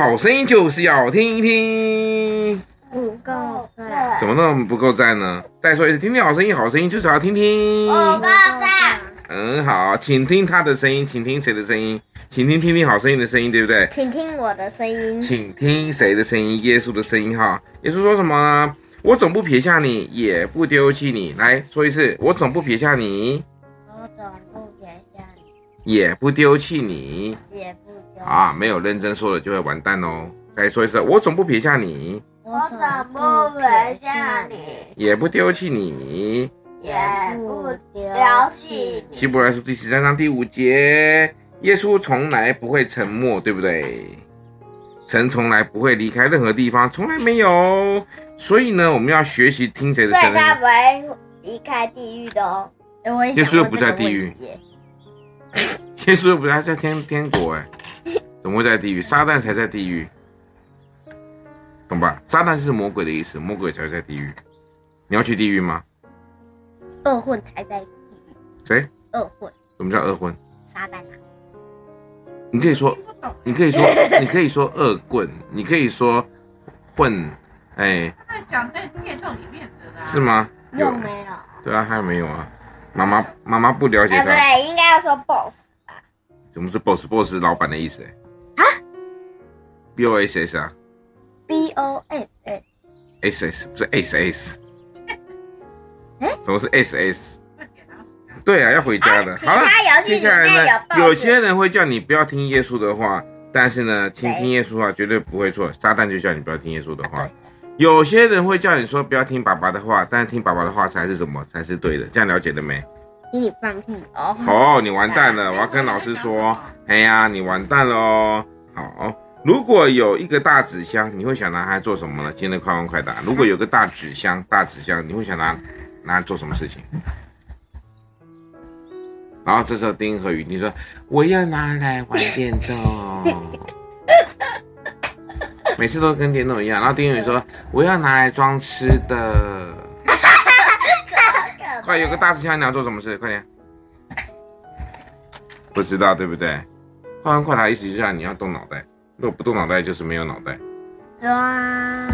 好声音就是要听一听。不够赞，怎么那么不够赞呢？再说一次，听听好声音，好声音就是要听听。不够赞。嗯，好，请听他的声音，请听谁的声音？请听听听好声音的声音，对不对？请听我的声音。请听谁的声音？耶稣的声音哈。耶稣说什么呢？我总不撇下你，也不丢弃你。来说一次，我总不撇下你。我总不撇下你，也不丢弃你。也不丢。啊，没有认真说了就会完蛋哦。再说一次，我总不撇下你。我总不撇下你，也不丢弃你。也不丢弃你。希伯来书第十三章第五节，耶稣从来不会沉默，对不对？神从来不会离开任何地方，从来没有。所以呢，我们要学习听谁的声音。所以他不会离开地狱的哦。耶稣又不在地狱。耶稣又不在在天天国哎，怎么会在地狱？撒旦才在地狱，懂吧？撒旦是魔鬼的意思，魔鬼才会在地狱。你要去地狱吗？恶混才在地狱。谁？恶混。什么叫恶混？撒旦啊！你可以说，你可以说，你可以说恶棍，你可以说混，哎。讲在念咒里面的啦。是吗？有没有？对啊，还有没有啊？妈妈，妈妈不了解他。对，应该要说 boss 吧。什么是 boss？boss 是老板的意思。啊？B O S S 啊？B O S S。S S 不是 S S。什么是 S S？对啊，要回家的。好了，接下来呢，有些人会叫你不要听耶稣的话，但是呢，倾听耶稣的话绝对不会错。撒旦就叫你不要听耶稣的话。有些人会叫你说不要听爸爸的话，但是听爸爸的话才是什么？才是对的。这样了解了没？听你放屁哦！哦，你完蛋了！我要跟老师说，哎呀，你完蛋了哦。好，如果有一个大纸箱，你会想拿它做什么呢？今天的快问快答。如果有个大纸箱，大纸箱，你会想拿？拿来做什么事情？然后这时候丁和宇，你说我要拿来玩电动，每次都跟电动一样。然后丁和宇说我要拿来装吃的，快有个大纸箱，你要做什么事？快点，不知道对不对？快问快答意思就是你要动脑袋，如果不动脑袋就是没有脑袋。装。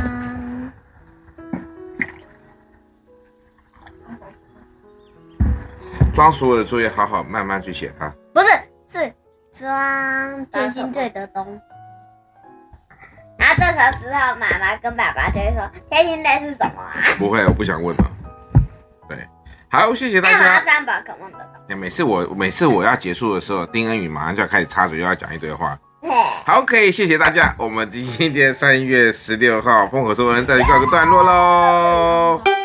装所有的作业，好好慢慢去写它。不是，是装天心队的东西。然后这时候，妈妈跟爸爸就会说：“天心队是什么啊？”不会，我不想问了。对，好，谢谢大家。装宝可梦的。每次我每次我要结束的时候，丁恩宇马上就要开始插嘴，又要讲一堆话。好，可以，谢谢大家。我们今天三月十六号，丰禾硕恩再去告个段落喽。